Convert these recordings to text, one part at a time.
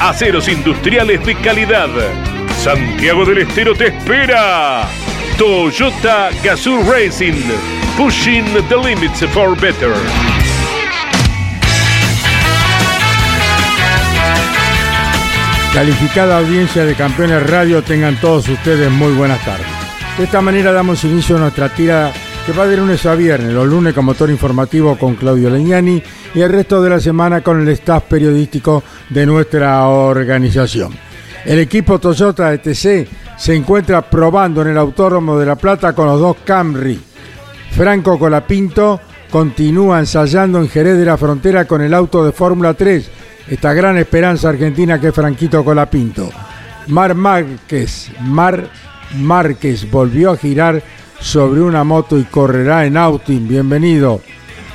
aceros industriales de calidad. Santiago del Estero te espera. Toyota Gazoo Racing, pushing the limits for better. Calificada audiencia de Campeones Radio, tengan todos ustedes muy buenas tardes. De esta manera damos inicio a nuestra tira que va de lunes a viernes, los lunes con motor informativo con Claudio Leñani y el resto de la semana con el staff periodístico de nuestra organización. El equipo Toyota ETC se encuentra probando en el Autódromo de La Plata con los dos Camry. Franco Colapinto continúa ensayando en Jerez de la Frontera con el auto de Fórmula 3, esta gran esperanza argentina que es Franquito Colapinto. Mar Márquez, Mar Márquez volvió a girar sobre una moto y correrá en Austin. Bienvenido.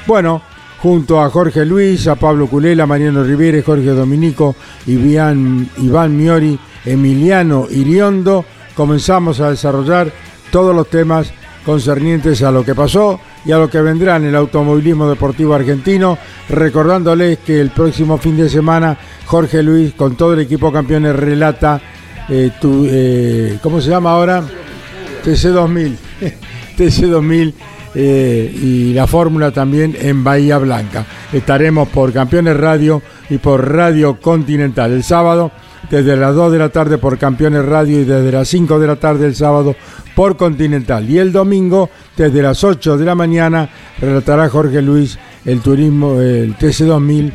Bueno, junto a Jorge Luis, a Pablo Culela, Mariano Rivera, Jorge Dominico, Iván, Iván Miori, Emiliano Iriondo, comenzamos a desarrollar todos los temas concernientes a lo que pasó y a lo que vendrá en el automovilismo deportivo argentino, recordándoles que el próximo fin de semana Jorge Luis con todo el equipo campeones relata, eh, tu, eh, ¿cómo se llama ahora? TC2000, TC2000 eh, y la fórmula también en Bahía Blanca. Estaremos por Campeones Radio y por Radio Continental el sábado desde las 2 de la tarde por Campeones Radio y desde las 5 de la tarde el sábado por Continental. Y el domingo desde las 8 de la mañana relatará Jorge Luis el turismo, el TC2000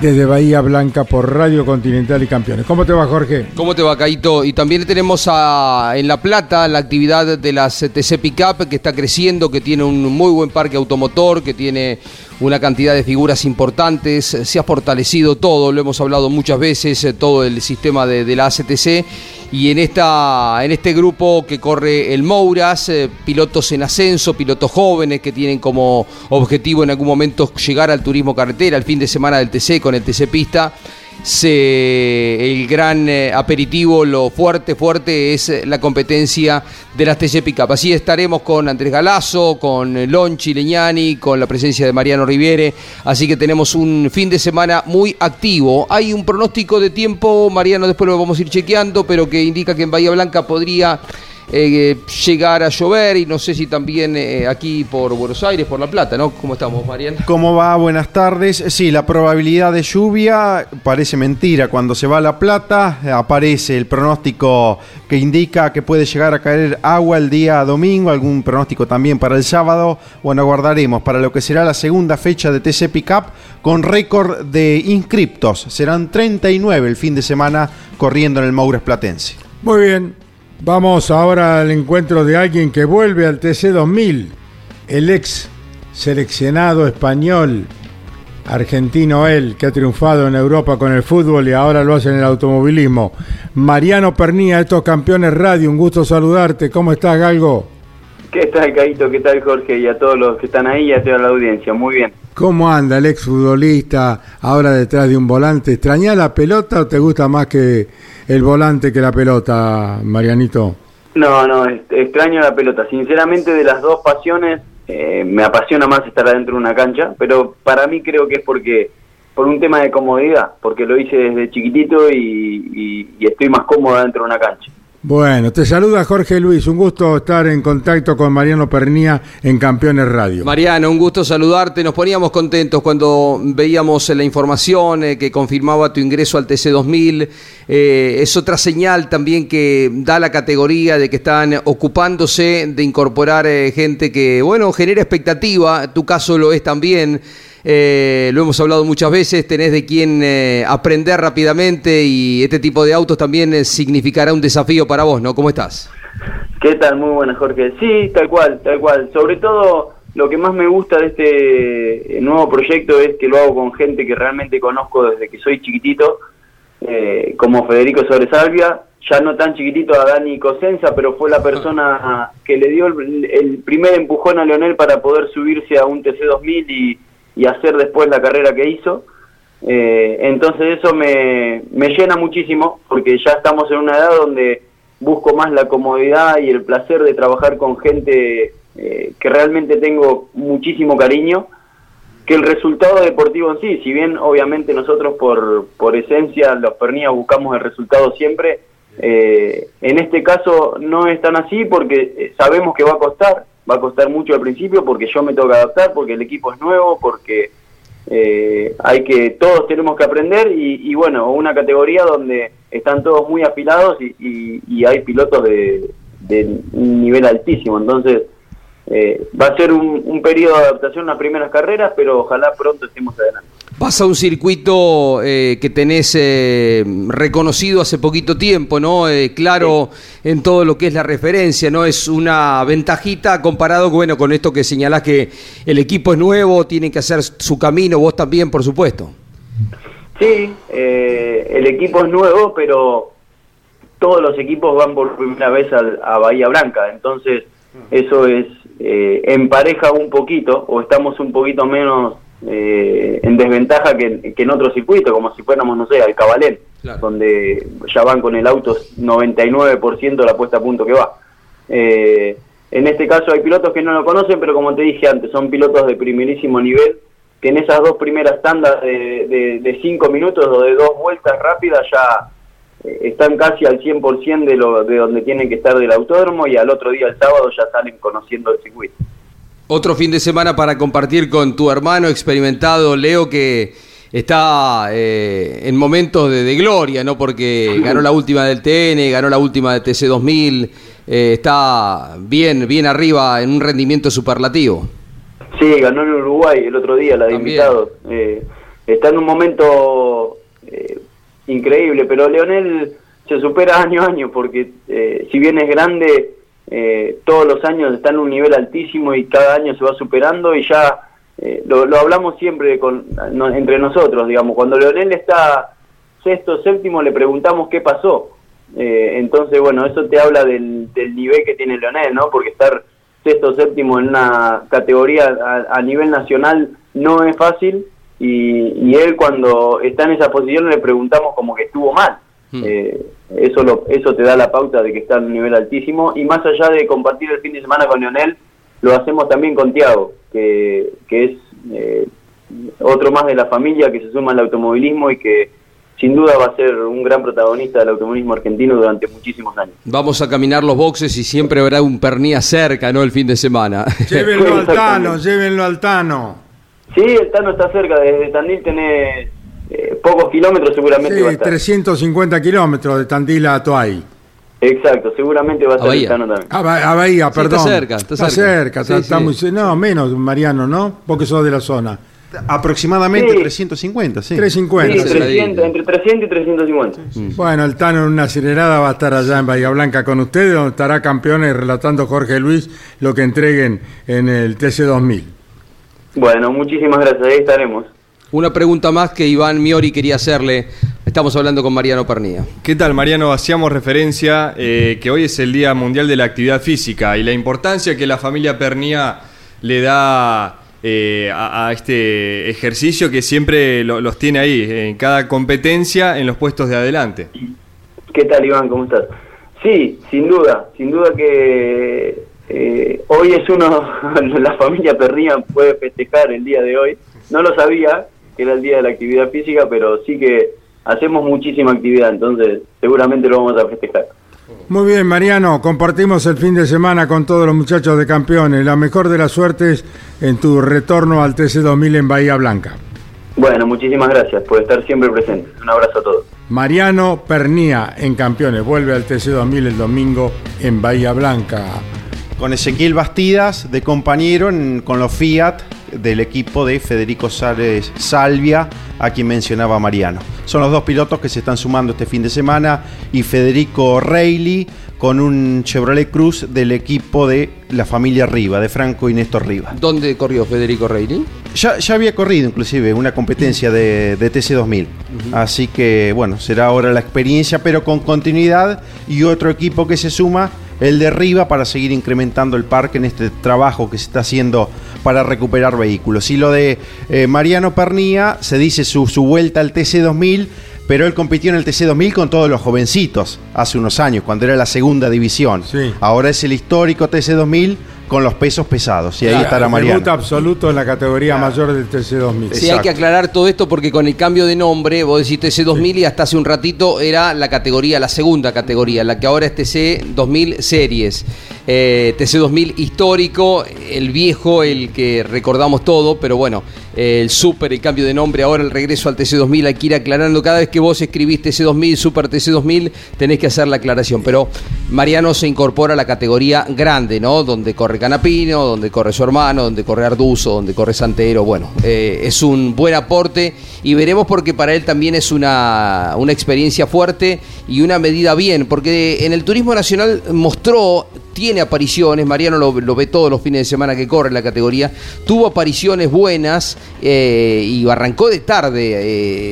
desde Bahía Blanca por Radio Continental y Campeones. ¿Cómo te va, Jorge? ¿Cómo te va, Caito? Y también tenemos en La Plata la actividad de las TC Pickup que está creciendo, que tiene un muy buen parque automotor, que tiene una cantidad de figuras importantes, se ha fortalecido todo, lo hemos hablado muchas veces, eh, todo el sistema de, la ACTC y en, esta, en este grupo que corre el Mouras, eh, pilotos en ascenso, pilotos jóvenes que tienen como objetivo en algún momento llegar al turismo carretera, el fin de semana del TC con el TC Pista se, el gran eh, aperitivo, lo fuerte, fuerte es eh, la competencia de las TC Pickup. Así estaremos con Andrés Galazo, con eh, Lonchi Leñani, con la presencia de Mariano Riviere. Así que tenemos un fin de semana muy activo. Hay un pronóstico de tiempo, Mariano, después lo vamos a ir chequeando, pero que indica que en Bahía Blanca podría eh, llegar a llover y no sé si también eh, aquí por Buenos Aires, por La Plata, ¿no? ¿Cómo estamos, Mariana? ¿Cómo va? Buenas tardes. Sí, la probabilidad de lluvia parece mentira. Cuando se va a La Plata aparece el pronóstico que indica que puede llegar a caer agua el día domingo, algún pronóstico también para el sábado. Bueno, aguardaremos para lo que será la segunda fecha de TC Pickup con récord de inscriptos. Serán 39 el fin de semana corriendo en el Moures Platense. Muy bien, Vamos ahora al encuentro de alguien que vuelve al TC 2000, el ex seleccionado español, argentino él, que ha triunfado en Europa con el fútbol y ahora lo hace en el automovilismo. Mariano Pernía, estos campeones radio, un gusto saludarte. ¿Cómo estás, Galgo? ¿Qué tal, Caito? ¿Qué tal, Jorge? Y a todos los que están ahí y a toda la audiencia. Muy bien. ¿Cómo anda el exfutbolista ahora detrás de un volante? ¿Extraña la pelota o te gusta más que el volante que la pelota, Marianito? No, no, extraño la pelota. Sinceramente, de las dos pasiones, eh, me apasiona más estar adentro de una cancha, pero para mí creo que es porque por un tema de comodidad, porque lo hice desde chiquitito y, estoy más cómodo dentro de una cancha. Bueno, te saluda Jorge Luis, un gusto estar en contacto con Mariano Pernía en Campeones Radio. Mariano, un gusto saludarte. Nos poníamos contentos cuando veíamos la información eh, que confirmaba tu ingreso al TC2000. Eh, es otra señal también que da la categoría de que están ocupándose de incorporar eh, gente que, bueno, genera expectativa. Tu caso lo es también. Eh, lo hemos hablado muchas veces, tenés de quién eh, aprender rápidamente y este tipo de autos también eh, significará un desafío para vos, ¿no? ¿Cómo estás? ¿Qué tal? Muy buenas, Jorge. Sí, tal cual, tal cual. Sobre todo, lo que más me gusta de este nuevo proyecto es que lo hago con gente que realmente conozco desde que soy chiquitito, como Federico Sobresalvia, ya no tan chiquitito a Dani Cosenza, pero fue la persona que le dio el, el primer empujón a Leonel para poder subirse a un TC2000 y y hacer después la carrera que hizo. Eh, entonces eso me, me llena muchísimo porque ya estamos en una edad donde busco más la comodidad y el placer de trabajar con gente eh, que realmente tengo muchísimo cariño que el resultado deportivo en sí, si bien obviamente nosotros por, por esencia los pernías buscamos el resultado siempre, eh, en este caso no es tan así porque sabemos que va a costar, va a costar mucho al principio porque yo me tengo que adaptar, porque el equipo es nuevo, porque eh, hay que todos tenemos que aprender y, bueno, una categoría donde están todos muy afilados y, hay pilotos de, de, nivel altísimo, entonces eh, va a ser un, un periodo de adaptación las primeras carreras, pero ojalá pronto estemos adelante. Vas a un circuito eh, que tenés eh, reconocido hace poquito tiempo, ¿no? Eh, claro en todo lo que es la referencia, ¿no? Es una ventajita comparado bueno, con esto que señalás que el equipo es nuevo, tiene que hacer su camino, vos también, por supuesto. Sí, el equipo es nuevo, pero todos los equipos van por primera vez a, Bahía Blanca, entonces eso es empareja un poquito, o estamos un poquito menos eh, en desventaja que, en otro circuito, como si fuéramos, no sé, al Cabalén, donde ya van con el auto 99% de la puesta a punto que va. Eh, en este caso hay pilotos que no lo conocen, pero como te dije antes, son pilotos de primerísimo nivel, que en esas dos primeras tandas de, de, cinco minutos o de dos vueltas rápidas ya eh, están casi al 100% de, lo, de donde tienen que estar del autódromo y al otro día, el sábado, ya salen conociendo el circuito. Otro fin de semana para compartir con tu hermano experimentado, Leo, que está eh, en momentos de, gloria, ¿no? Porque ganó la última del TN, ganó la última de TC2000, eh, está bien, bien arriba en un rendimiento superlativo. Sí, ganó en Uruguay el otro día, la de invitados. Eh, está en un momento increíble, pero Leonel se supera año a año porque si bien es grande eh, todos los años está en un nivel altísimo y cada año se va superando y ya eh, lo, hablamos siempre con, entre nosotros, digamos, cuando Leonel está sexto, séptimo, le preguntamos qué pasó. Eh, entonces, bueno, eso te habla del, nivel que tiene Leonel, ¿no? Porque estar sexto, séptimo en una categoría a, nivel nacional no es fácil y, y, él cuando está en esa posición le preguntamos como que estuvo mal. Hmm. Eh, eso, lo, eso te da la pauta de que está en un nivel altísimo. Y más allá de compartir el fin de semana con Leonel, lo hacemos también con Tiago, que, que es eh, otro más de la familia que se suma al automovilismo y que sin duda va a ser un gran protagonista del automovilismo argentino durante muchísimos años. Vamos a caminar los boxes y siempre habrá un pernía cerca, ¿no? El fin de semana. Llévenlo al Tano, llévenlo al Tano. Sí, el Tano está cerca, desde Tandil tenés pocos kilómetros seguramente va a estar. 350 kilómetros de Tandil a Toay. Exacto, seguramente va a estar Bahía. también. A, Bahía, perdón. está cerca, está, cerca. está, muy No, menos, Mariano, ¿no? Porque sos de la zona. Aproximadamente 350, sí. 350. Sí, 300, entre 300 y 350. Bueno, el Tano en una acelerada va a estar allá en Bahía Blanca con ustedes, donde estará campeones relatando Jorge Luis lo que entreguen en el TC2000. Bueno, muchísimas gracias, ahí estaremos. Una pregunta más que Iván Miori quería hacerle. Estamos hablando con Mariano Pernía. ¿Qué tal, Mariano? Hacíamos referencia eh, que hoy es el Día Mundial de la Actividad Física y la importancia que la familia Pernía le da eh, a, este ejercicio que siempre los tiene ahí, en cada competencia, en los puestos de adelante. ¿Qué tal, Iván? ¿Cómo estás? Sí, sin duda, sin duda que eh, hoy es uno, la familia Pernía puede festejar el día de hoy. No lo sabía, que era el día de la actividad física, pero sí que hacemos muchísima actividad, entonces seguramente lo vamos a festejar. Muy bien, Mariano, compartimos el fin de semana con todos los muchachos de campeones. La mejor de las suertes en tu retorno al TC2000 en Bahía Blanca. Bueno, muchísimas gracias por estar siempre presente. Un abrazo a todos. Mariano Pernía en campeones, vuelve al TC2000 el domingo en Bahía Blanca. Con Ezequiel Bastidas de compañero en- con los Fiat del equipo de Federico Salvia, a quien mencionaba Mariano. Son los dos pilotos que se están sumando este fin de semana y Federico Reilly con un Chevrolet Cruz del equipo de la familia Riva, de Franco y Néstor Riva. ¿Dónde corrió Federico Reilly? Ya, ya había corrido inclusive una competencia de, de TC2000. Así que bueno, será ahora la experiencia, pero con continuidad y otro equipo que se suma, el de Riva, para seguir incrementando el parque en este trabajo que se está haciendo para recuperar vehículos. Y lo de eh, Mariano Pernía, se dice su, su vuelta al TC2000, pero él compitió en el TC2000 con todos los jovencitos hace unos años, cuando era la segunda división. Sí. Ahora es el histórico TC2000 con los pesos pesados. Y ahí Claro, estará el Mariano. Debut absoluto en la categoría mayor del TC2000. Sí, hay que aclarar todo esto porque con el cambio de nombre, vos decís TC2000 y hasta hace un ratito era la categoría, la segunda categoría, la que ahora es TC2000 Series. Eh, TC2000 histórico, el viejo, el que recordamos todo, pero bueno, el super, el cambio de nombre, ahora el regreso al TC2000, hay que ir aclarando. Cada vez que vos escribís TC2000, Super TC2000, tenés que hacer la aclaración. Pero Mariano se incorpora a la categoría grande, ¿no? Donde corre Canapino, donde corre su hermano, donde corre Arduzo, donde corre Santero. Bueno, eh, es un buen aporte y veremos porque para él también es una, una experiencia fuerte y una medida bien, porque en el turismo nacional mostró tiene apariciones, Mariano lo, ve todos los fines de semana que corre en la categoría, tuvo apariciones buenas eh, y arrancó de tarde,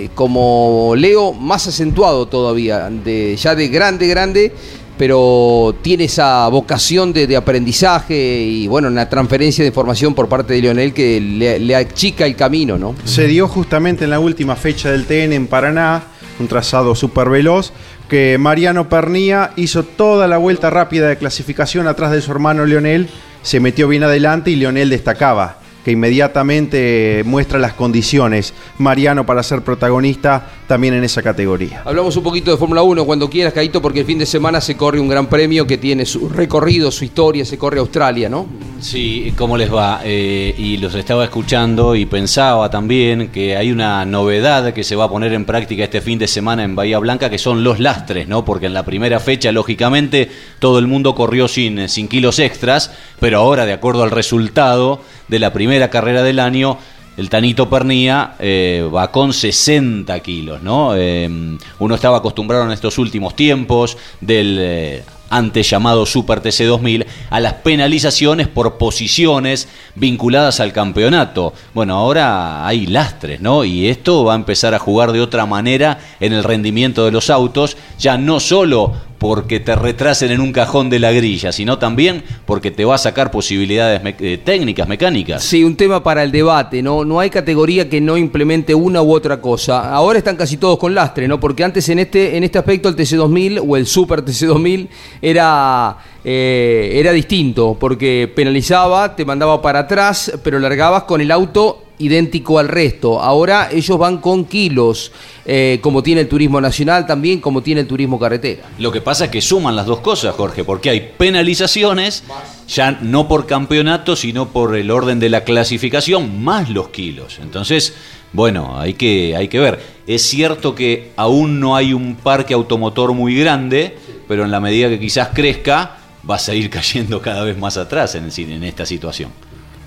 eh, como Leo más acentuado todavía, ya de grande, grande, pero tiene esa vocación de, aprendizaje y bueno, una transferencia de información por parte de Lionel que le, le achica el camino, ¿no? Se dio justamente en la última fecha del TN en Paraná, un trazado súper veloz, que Mariano Pernía hizo toda la vuelta rápida de clasificación atrás de su hermano Leonel, se metió bien adelante y Leonel destacaba, que inmediatamente muestra las condiciones Mariano para ser protagonista también en esa categoría. Hablamos un poquito de Fórmula 1 cuando quieras, Caito, porque el fin de semana se corre un gran premio que tiene su recorrido, su historia, se corre a Australia, ¿no? Sí, ¿cómo les va? Eh, y los estaba escuchando y pensaba también que hay una novedad que se va a poner en práctica este fin de semana en Bahía Blanca, que son los lastres, ¿no? Porque en la primera fecha, lógicamente, todo el mundo corrió sin, sin kilos extras, pero ahora, de acuerdo al resultado de la primera carrera del año, el Tanito Pernía eh, va con 60 kilos, ¿no? Eh, uno estaba acostumbrado en estos últimos tiempos del eh, antes llamado Super TC 2000 a las penalizaciones por posiciones vinculadas al campeonato. Bueno, ahora hay lastres, ¿no? Y esto va a empezar a jugar de otra manera en el rendimiento de los autos, ya no solo porque te retrasen en un cajón de la grilla, sino también porque te va a sacar posibilidades eh, técnicas, mecánicas. Sí, un tema para el debate, ¿no? No hay categoría que no implemente una u otra cosa. Ahora están casi todos con lastre, ¿no? Porque antes en este, en este aspecto el TC2000 o el Super TC2000 era, eh, era distinto, porque penalizaba, te mandaba para atrás, pero largabas con el auto idéntico al resto. Ahora ellos van con kilos, eh, como tiene el turismo nacional también, como tiene el turismo carretera. Lo que pasa es que suman las dos cosas, Jorge, porque hay penalizaciones, ya no por campeonato, sino por el orden de la clasificación, más los kilos. Entonces, bueno, hay que, hay que ver. Es cierto que aún no hay un parque automotor muy grande, pero en la medida que quizás crezca, vas a ir cayendo cada vez más atrás en, el- en esta situación.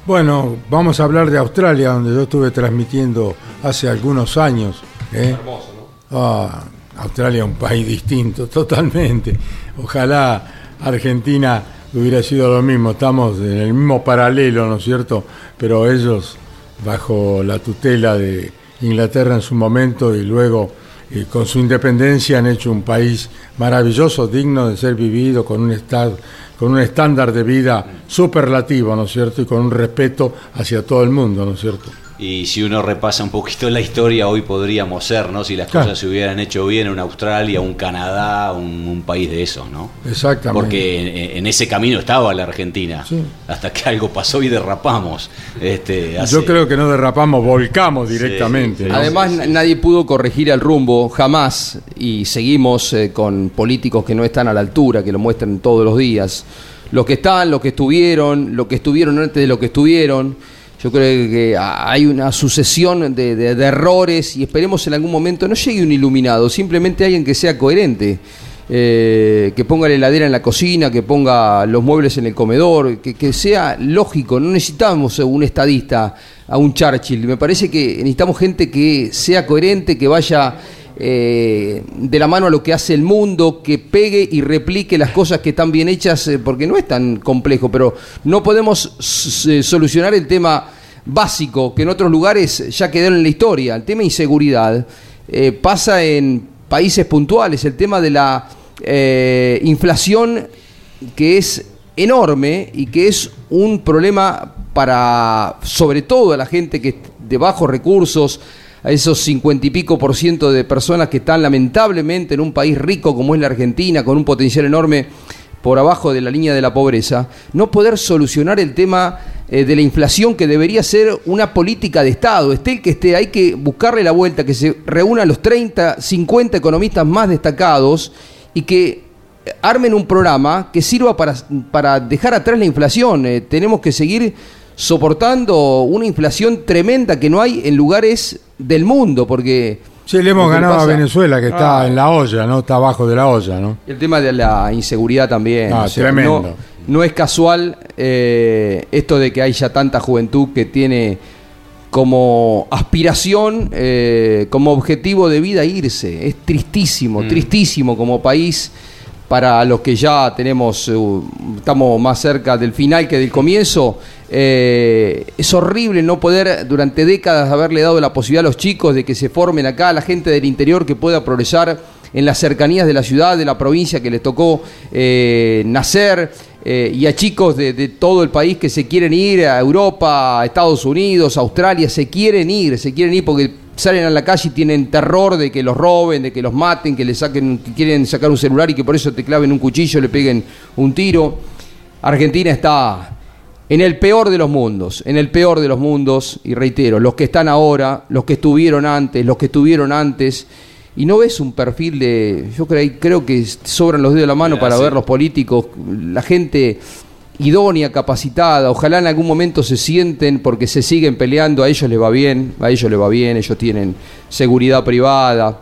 Bueno, vamos a hablar de Australia, donde yo estuve transmitiendo hace algunos años. ¿eh? Ah, Australia es un país distinto, totalmente. Ojalá Argentina hubiera sido lo mismo. Estamos en el mismo paralelo, ¿no es cierto? Pero ellos, bajo la tutela de Inglaterra en su momento y luego eh, con su independencia, han hecho un país maravilloso, digno de ser vivido, con un estado con un estándar de vida superlativo, ¿no es cierto? Y con un respeto hacia todo el mundo, ¿no es cierto? Y si uno repasa un poquito la historia, hoy podríamos ser, ¿no? Si las Claro. cosas se hubieran hecho bien en Australia, un Canadá, un, un país de esos, ¿no? Exactamente. Porque en, en ese camino estaba la Argentina, Sí. hasta que algo pasó y derrapamos. Este, hace- Yo creo que no derrapamos, volcamos directamente. sí. ¿no? Además, na- nadie pudo corregir el rumbo jamás y seguimos eh, con políticos que no están a la altura, que lo muestran todos los días. Los que están, los que estuvieron, los que estuvieron antes de lo que estuvieron. Yo creo que hay una sucesión de errores y esperemos en algún momento no llegue un iluminado, simplemente alguien que sea coherente. eh, que ponga la heladera en la cocina, que ponga los muebles en el comedor, que, que sea lógico. No necesitamos un estadista, a un Churchill. Me parece que necesitamos gente que sea coherente, que vaya eh, de la mano a lo que hace el mundo, que pegue y replique las cosas que están bien hechas, eh, porque no es tan complejo, pero no podemos s- solucionar el tema básico que en otros lugares ya quedaron en la historia. El tema inseguridad eh, pasa en países puntuales, el tema de la eh, inflación que es enorme y que es un problema para, sobre todo, a la gente que de bajos recursos, a esos cincuenta y pico por ciento de personas que están lamentablemente en un país rico como es la Argentina, con un potencial enorme por abajo de la línea de la pobreza, no poder solucionar el tema eh, de la inflación que debería ser una política de Estado, esté el que esté, hay que buscarle la vuelta, que se reúnan los 30, 50 economistas más destacados y que armen un programa que sirva para, para dejar atrás la inflación. Eh, tenemos que seguir soportando una inflación tremenda que no hay en lugares del mundo, porque... Sí, le hemos ganado a Venezuela, que está Ah. en la olla, ¿no? Está abajo de la olla, ¿no? El tema de la inseguridad también. Ah, tremendo. No, no es casual eh, esto de que haya tanta juventud que tiene como aspiración, eh, como objetivo de vida irse. Es tristísimo, tristísimo como país para los que ya tenemos, eh, estamos más cerca del final que del comienzo. Eh, es horrible no poder durante décadas haberle dado la posibilidad a los chicos de que se formen acá, a la gente del interior que pueda progresar en las cercanías de la ciudad, de la provincia que les tocó eh, nacer, y a chicos de, de todo el país que se quieren ir a Europa, a Estados Unidos, a Australia, se quieren ir, se quieren ir porque salen a la calle y tienen terror de que los roben, de que los maten, que le saquen, que quieren sacar un celular y que por eso te claven un cuchillo, le peguen un tiro. Argentina está en el peor de los mundos, en el peor de los mundos, y reitero, los que están ahora, los que estuvieron antes, los que estuvieron antes, y no ves un perfil de, yo creo, creo que sobran los dedos de la mano Mira, para sí. ver los políticos, la gente idónea, capacitada, ojalá en algún momento se sienten porque se siguen peleando, a ellos les va bien, a ellos les va bien, ellos tienen seguridad privada.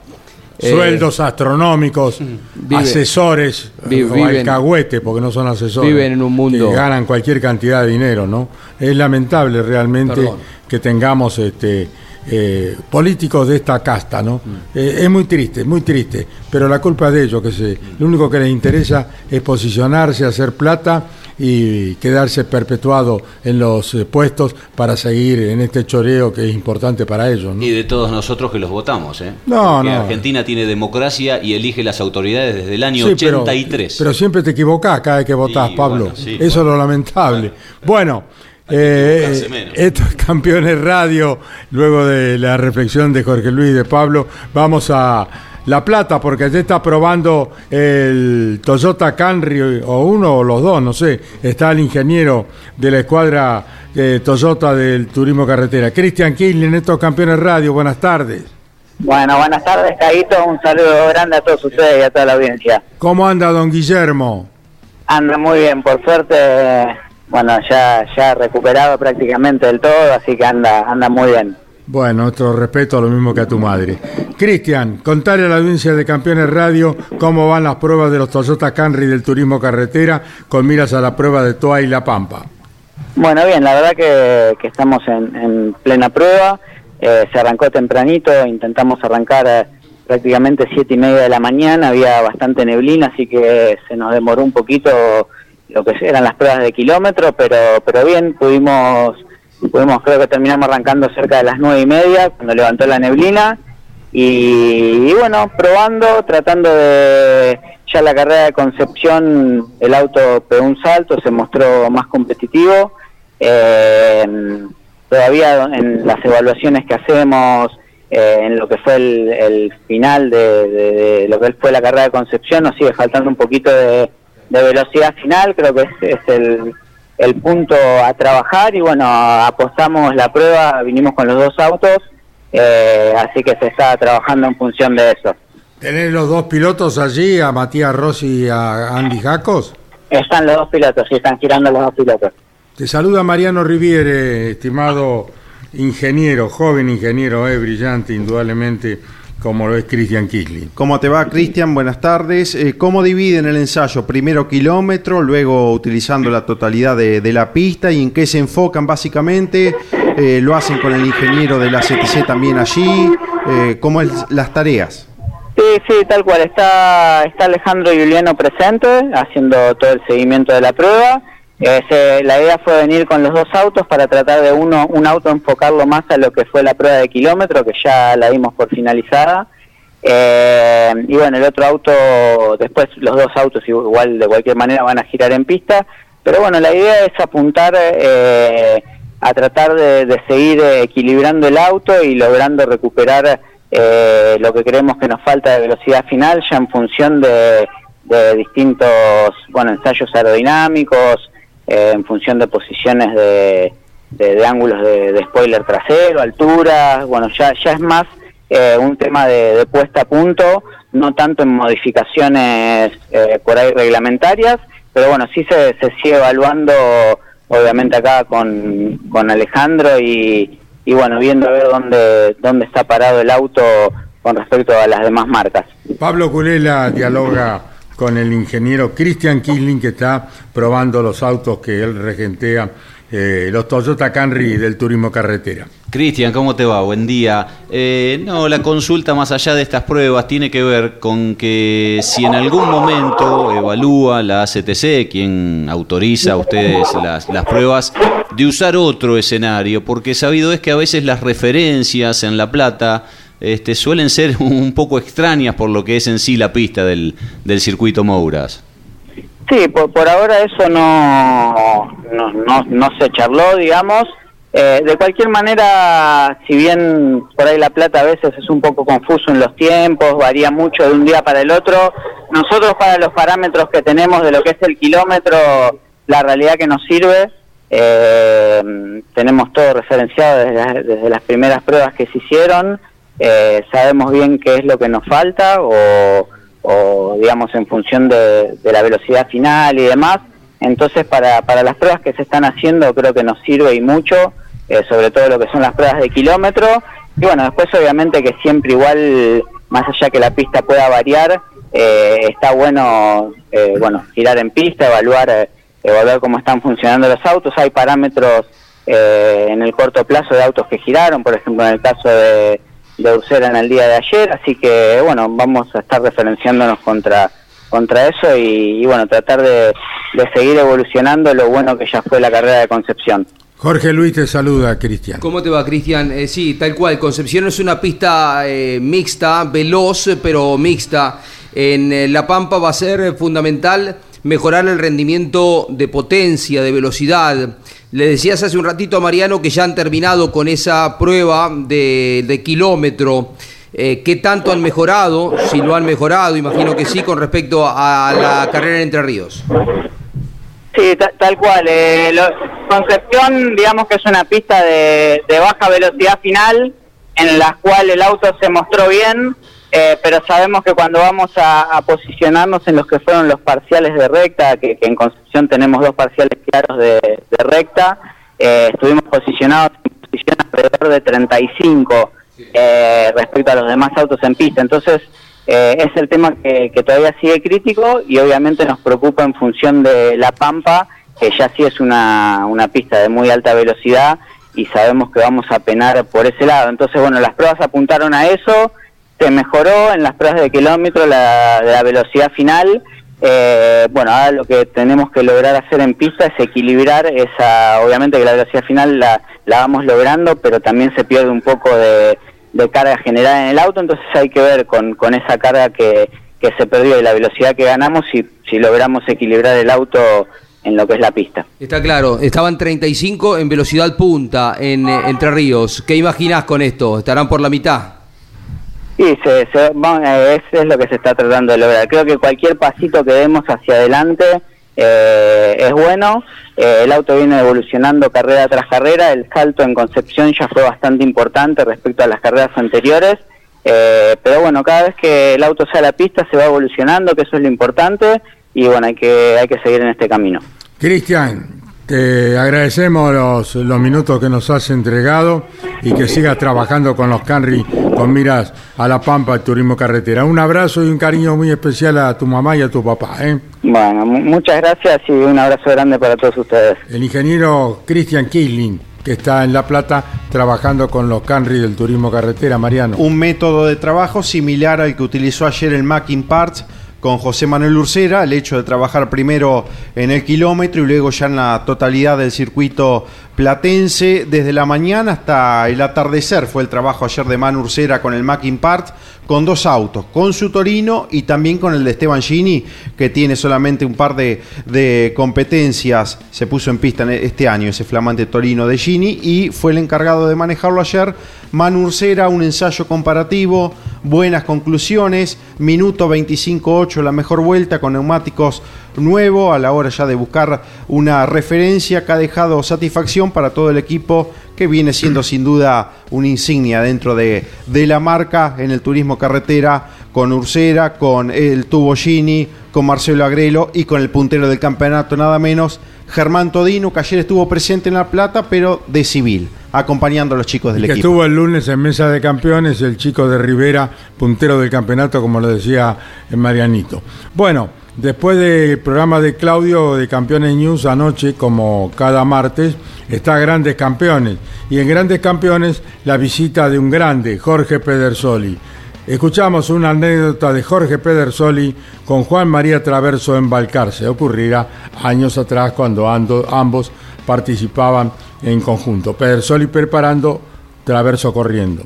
Eh, Sueldos astronómicos, vive- asesores, o viven- alcahuete, porque no son asesores. viven en un mundo- Que ganan cualquier cantidad de dinero, ¿no? Es lamentable realmente Perdón. que tengamos este eh, políticos de esta casta, ¿no? Mm. Eh, es muy triste, muy triste, pero la culpa es de ellos, que se, lo único que les interesa es posicionarse, hacer plata y quedarse perpetuado en los eh, puestos para seguir en este choreo que es importante para ellos, ¿no? Y de todos nosotros que los votamos, ¿eh? No, Porque no. Argentina tiene democracia y elige las autoridades desde el año Sí, pero- 83. Pero, siempre te equivocás cada vez que votás, Sí, Pablo. bueno, sí, Eso es lo lamentable. Bueno, eh, equivocarse menos. esto es Campeones Radio. Luego de la reflexión de Jorge Luis y de Pablo, vamos a La Plata, porque ya está probando el Toyota Camry, o uno o los dos, no sé. Está el ingeniero de la escuadra eh, Toyota del Turismo Carretera. Cristian Kirchner, estos Campeones Radio, buenas tardes. Bueno, buenas tardes, Caíto. Un saludo grande a todos ustedes y a toda la audiencia. ¿Cómo anda don Guillermo? Anda muy bien, por suerte. Bueno, ya ya recuperado prácticamente del todo, así que anda anda muy bien. Bueno, nuestro respeto a lo mismo que a tu madre. Cristian, contarle a la audiencia de Campeones Radio cómo van las pruebas de los Toyota Camry del turismo carretera con miras a la prueba de Toa y La Pampa. Bueno, bien, la verdad que, que estamos en, en plena prueba. Eh, se arrancó tempranito, intentamos arrancar eh, prácticamente siete y media de la mañana, había bastante neblina, así que se nos demoró un poquito lo que eran las pruebas de kilómetro, pero pero bien, pudimos, pudimos creo que terminamos arrancando cerca de las nueve y media, cuando levantó la neblina, y, y bueno, probando, tratando de ya la carrera de Concepción, el auto pegó un salto, se mostró más competitivo. Eh, todavía en las evaluaciones que hacemos, eh, en lo que fue el, final de, lo que fue la carrera de Concepción, nos sigue faltando un poquito de, velocidad final, creo que es, el, el, punto a trabajar y bueno, apostamos la prueba, vinimos con los dos autos, eh, así que se está trabajando en función de eso. ¿Tenés los dos pilotos allí, a Matías Rossi y a Andy Jacos? Están los dos pilotos, sí, están girando los dos pilotos. Te saluda Mariano Riviere, estimado ingeniero, joven ingeniero, eh, brillante indudablemente, como lo es Cristian Kisling. ¿Cómo te va, Cristian? Buenas tardes. Eh, ¿Cómo dividen el ensayo? Primero kilómetro, luego utilizando la totalidad de, la pista y en qué se enfocan básicamente. Eh, ¿Lo hacen con el ingeniero de la CTC también allí? Eh, ¿Cómo es las tareas? Sí, sí, tal cual. Está, está Alejandro Juliano presente haciendo todo el seguimiento de la prueba la idea fue venir con los dos autos para tratar de uno un auto enfocarlo más a lo que fue la prueba de kilómetro, que ya la dimos por finalizada. Eh, y bueno, el otro auto, después los dos autos igual de cualquier manera van a girar en pista. Pero bueno, la idea es apuntar eh, a tratar de, seguir equilibrando el auto y logrando recuperar eh, lo que creemos que nos falta de velocidad final ya en función de, de distintos bueno ensayos aerodinámicos, eh, en función de posiciones de, de, ángulos de, spoiler trasero, altura, bueno, ya, ya es más eh, un tema de, puesta a punto, no tanto en modificaciones eh, por ahí reglamentarias, pero bueno, sí se, se sigue evaluando, obviamente acá con, con Alejandro y, y bueno, viendo a ver dónde, dónde está parado el auto con respecto a las demás marcas. Pablo Culela dialoga con el ingeniero Christian Kisling que está probando los autos que él regentea, eh, los Toyota Camry del turismo carretera. Cristian, ¿cómo te va? Buen día. Eh, no, la consulta más allá de estas pruebas tiene que ver con que si en algún momento evalúa la ACTC, quien autoriza a ustedes las, las pruebas, de usar otro escenario, porque sabido es que a veces las referencias en La Plata este, suelen ser un poco extrañas por lo que es en sí la pista del, del circuito Mouras. Sí, por, ahora eso no, no, no, se charló, digamos. Eh, de cualquier manera, si bien por ahí La Plata a veces es un poco confuso en los tiempos, varía mucho de un día para el otro, nosotros para los parámetros que tenemos de lo que es el kilómetro, la realidad que nos sirve, eh, tenemos todo referenciado desde, desde las primeras pruebas que se hicieron, eh, sabemos bien qué es lo que nos falta o, digamos en función de, la velocidad final y demás. Entonces para, para las pruebas que se están haciendo creo que nos sirve y mucho, eh, sobre todo lo que son las pruebas de kilómetro. Y bueno, después obviamente que siempre igual, más allá que la pista pueda variar, eh, está bueno bueno girar en pista, evaluar, evaluar cómo están funcionando los autos. Hay parámetros en el corto plazo de autos que giraron, por ejemplo en el caso de de Ursera en el día de ayer, así que bueno, vamos a estar referenciándonos contra contra eso y, bueno, tratar de, seguir evolucionando lo bueno que ya fue la carrera de Concepción. Jorge Luis te saluda, Cristian. ¿Cómo te va, Cristian? Eh, sí, tal cual. Concepción es una pista eh, mixta, veloz, pero mixta. En eh, La Pampa va a ser fundamental mejorar el rendimiento de potencia, de velocidad. Le decías hace un ratito a Mariano que ya han terminado con esa prueba de, kilómetro. Eh, ¿Qué tanto han mejorado? Si lo han mejorado, imagino que sí, con respecto a la carrera en Entre Ríos. Sí, tal cual. Eh, Concepción, digamos que es una pista de, de baja velocidad final, en la cual el auto se mostró bien, eh, pero sabemos que cuando vamos a, posicionarnos en los que fueron los parciales de recta, que, en Concepción tenemos dos parciales claros de, recta, eh, estuvimos posicionados en posición alrededor de 35 eh, respecto a los demás autos en pista. Entonces, es el tema que, todavía sigue crítico y obviamente nos preocupa en función de La Pampa, que ya sí es una, una pista de muy alta velocidad y sabemos que vamos a penar por ese lado. Entonces, bueno, las pruebas apuntaron a eso se mejoró en las pruebas de kilómetro la, la velocidad final. Eh, bueno, ahora lo que tenemos que lograr hacer en pista es equilibrar esa, obviamente que la velocidad final la, la vamos logrando, pero también se pierde un poco de, carga generada en el auto, entonces hay que ver con, con esa carga que, que se perdió y la velocidad que ganamos si, si logramos equilibrar el auto en lo que es la pista. Está claro, estaban 35 en velocidad punta en eh, Entre Ríos. ¿Qué imaginás con esto? ¿Estarán por la mitad? Sí, se, se- eh, eso es lo que se está tratando de lograr. Creo que cualquier pasito que demos hacia adelante eh, es bueno. Eh, el auto viene evolucionando carrera tras carrera. El salto en Concepción ya fue bastante importante respecto a las carreras anteriores. Eh, pero bueno, cada vez que el auto sale a la pista se va evolucionando, que eso es lo importante. Y bueno, hay que, hay que seguir en este camino. Cristian, te agradecemos los, los minutos que nos has entregado y que sigas trabajando con los Canry con miras a La Pampa, el turismo carretera. Un abrazo y un cariño muy especial a tu mamá y a tu papá. ¿eh? Bueno, mu- muchas gracias y un abrazo grande para todos ustedes. El ingeniero Cristian Kisling, que está en La Plata trabajando con los Canry del turismo carretera, Mariano. Un método de trabajo similar al que utilizó ayer el Macking Parts con José Manuel Ursera, el hecho de trabajar primero en el kilómetro y luego ya en la totalidad del circuito platense, desde la mañana hasta el atardecer fue el trabajo ayer de Manu Ursera con el Macking con dos autos, con su Torino y también con el de Esteban Gini, que tiene solamente un par de, competencias, se puso en pista en este año ese flamante Torino de Gini y fue el encargado de manejarlo ayer. Manu Ursera, un ensayo comparativo, buenas conclusiones, minuto 25.8 la mejor vuelta con neumáticos nuevo a la hora ya de buscar una referencia que ha dejado satisfacción para todo el equipo que viene siendo sin duda una insignia dentro de, de la marca en el turismo carretera con Ursera, con el Tubo Gini, con Marcelo Agrelo y con el puntero del campeonato nada menos, Germán Todino, que ayer estuvo presente en La Plata, pero de civil, acompañando a los chicos del que equipo. estuvo el lunes en Mesa de Campeones, el chico de Rivera, puntero del campeonato, como lo decía eh, Marianito. Bueno, después del programa de Claudio de Campeones News anoche, como cada martes, está Grandes Campeones. Y en Grandes Campeones, la visita de un grande, Jorge Pedersoli. Escuchamos una anécdota de Jorge Pedersoli con Juan María Traverso en Balcarce. Ocurrirá años atrás cuando ando- ambos participaban en conjunto. Pedersoli preparando, Traverso corriendo.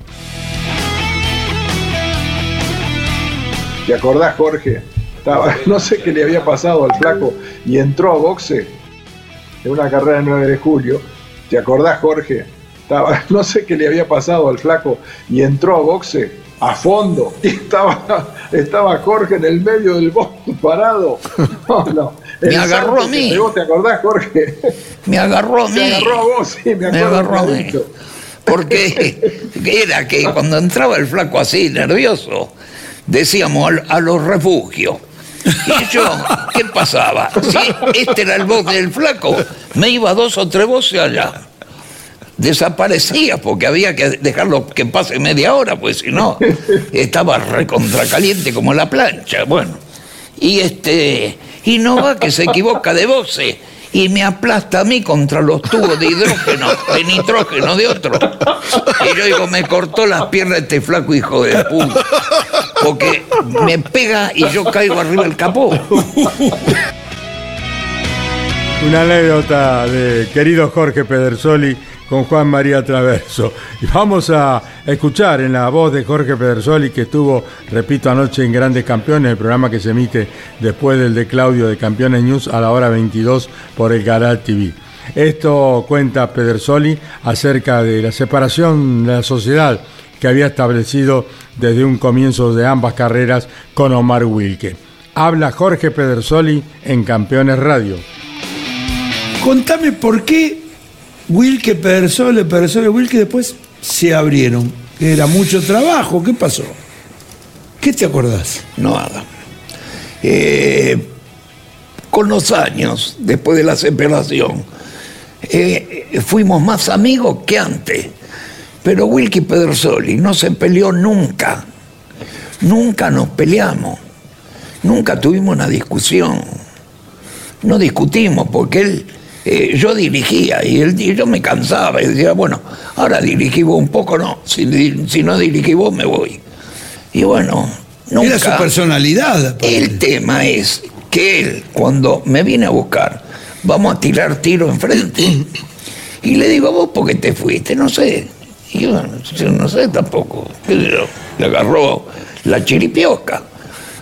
¿Te acordás, Jorge? Estaba, no sé qué le había pasado al flaco y entró a boxe en una carrera del 9 de julio. ¿Te acordás, Jorge? Estaba, no sé qué le había pasado al flaco y entró a boxe a fondo y estaba, estaba Jorge en el medio del boxe parado. No, no. Me agarró a mí. ¿Te acordás, Jorge? Me agarró a mí. Me agarró a vos, sí, me Me agarró a mí. Porque era que cuando entraba el flaco así, nervioso, decíamos a, los refugios. Y yo, ¿qué pasaba? Si este era el voz del flaco, me iba dos o tres voces allá. Desaparecía porque había que dejarlo que pase media hora, pues si no, estaba recontracaliente como la plancha. Bueno, y este, y no va que se equivoca de voces y me aplasta a mí contra los tubos de hidrógeno, de nitrógeno de otro. Y yo digo, me cortó las piernas este flaco hijo de puta. Porque me pega y yo caigo arriba del capó. Una anécdota de querido Jorge Pedersoli con Juan María Traverso. Y vamos a escuchar en la voz de Jorge Pedersoli, que estuvo, repito, anoche en Grandes Campeones, el programa que se emite después del de Claudio de Campeones News a la hora 22 por el Canal TV. Esto cuenta Pedersoli acerca de la separación de la sociedad que había establecido desde un comienzo de ambas carreras con Omar Wilke. Habla Jorge Pedersoli en Campeones Radio. Contame por qué Wilke, Pedersole, Pedersole, Wilke después se abrieron. Era mucho trabajo, ¿qué pasó? ¿Qué te acordás? Nada. Eh, con los años, después de la separación, eh, fuimos más amigos que antes. Pero Wilkie Pedersoli no se peleó nunca. Nunca nos peleamos. Nunca tuvimos una discusión. No discutimos porque él, eh, yo dirigía y, él, y yo me cansaba y decía, bueno, ahora dirigí vos un poco, no. Si, no dirigí vos, me voy. Y bueno, nunca. Era su personalidad. El tema es que él, cuando me viene a buscar, vamos a tirar tiro enfrente. Y le digo, vos, ¿por qué te fuiste? No sé. Y yo, yo no sé tampoco. Le agarró la chiripiosca.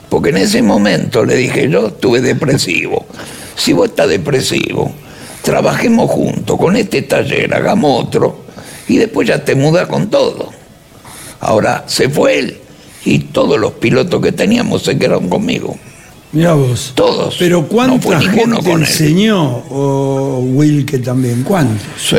Porque en ese momento le dije, yo estuve depresivo. Si vos estás depresivo, trabajemos juntos con este taller, hagamos otro, y después ya te mudas con todo. Ahora se fue él y todos los pilotos que teníamos se quedaron conmigo. Mira vos. Todos. Pero No ¿cuánta fue ninguno gente con él. enseñó o Wilke también? ¿Cuántos? Sí.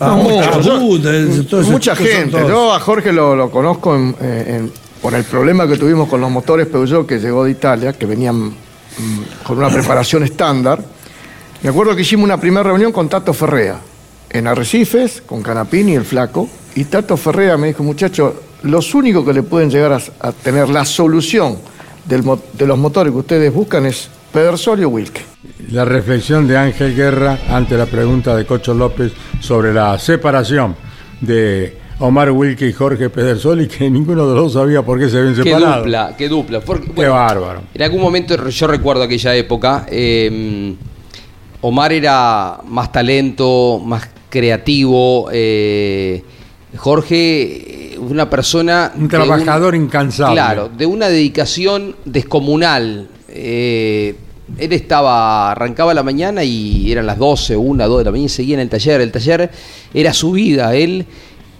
Ah. Yo- Mucha todos son gente. Yo a Jorge lo, lo conozco en- eh, en- por el problema que tuvimos con los motores Peugeot que llegó de Italia, que venían mm, con una preparación estándar. Me acuerdo que hicimos una primera reunión con Tato Ferrea, en Arrecifes, con Canapini y el Flaco. Y Tato Ferrea me dijo, muchachos, los únicos que le pueden llegar a, a tener la solución del de los motores que ustedes buscan es Pedersol y Wilke. La reflexión de Ángel Guerra ante la pregunta de Cocho López sobre la separación de Omar Wilke y Jorge Pedersoli, que ninguno de los dos sabía por qué se habían Qué separado. dupla, qué dupla. Porque, Qué bueno, bárbaro. En algún momento, yo recuerdo aquella época, eh, Omar era más talento, más creativo, eh, Jorge, eh, una persona... Un trabajador incansable. Claro, de una dedicación descomunal. Eh, él estaba, arrancaba la mañana y eran las 12, 1, 2 de la mañana y seguía en el taller. El taller era su vida. Él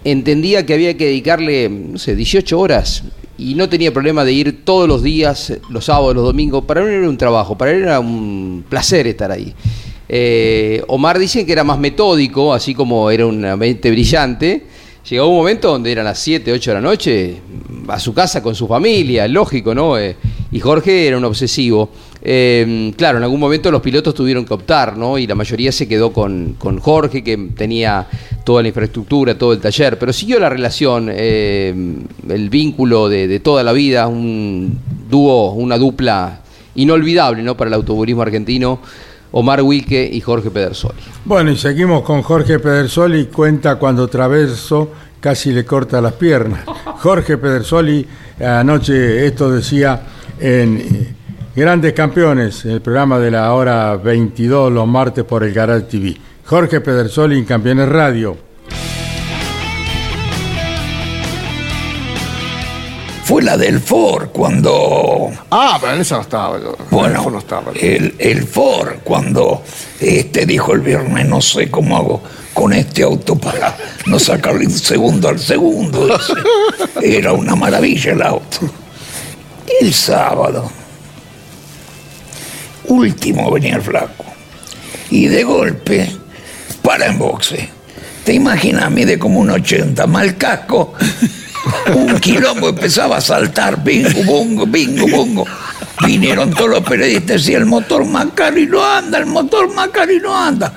entendía que había que dedicarle, no sé, 18 horas y no tenía problema de ir todos los días, los sábados, los domingos. Para él era un trabajo, para él era un placer estar ahí. Eh, Omar dicen que era más metódico, así como era una mente brillante. Llegó un momento donde eran las 7, 8 de la noche, a su casa con su familia, lógico, ¿no? Eh, y Jorge era un obsesivo. Eh, claro, en algún momento los pilotos tuvieron que optar, ¿no? Y la mayoría se quedó con, con Jorge, que tenía toda la infraestructura, todo el taller, pero siguió la relación, el vínculo de, de toda la vida, un dúo, una dupla inolvidable, ¿no? Para el automovilismo argentino, Omar Wilke y Jorge Pedersoli. Bueno, y seguimos con Jorge Pedersoli, cuenta cuando Traverso casi le corta las piernas. Jorge Pedersoli, anoche esto decía en eh, Grandes Campeones, el programa de la hora 22 los martes por el Garage TV. Jorge Pedersoli en Campeones Radio. Fue la del Ford cuando Ah, pero en esa no estaba yo. Bueno, no estaba. el, el Ford, cuando este dijo el viernes, no sé cómo hago con este auto para no sacarle un segundo al segundo. Era una maravilla el auto. El sábado, último venía el flaco. Y de golpe, para en boxe. Te imaginas, mide como un 80, mal casco. Un quilombo empezaba a saltar, bingo, bongo, bingo, bongo. Vinieron todos los periodistas y el motor Macari no anda, el motor Macari no anda.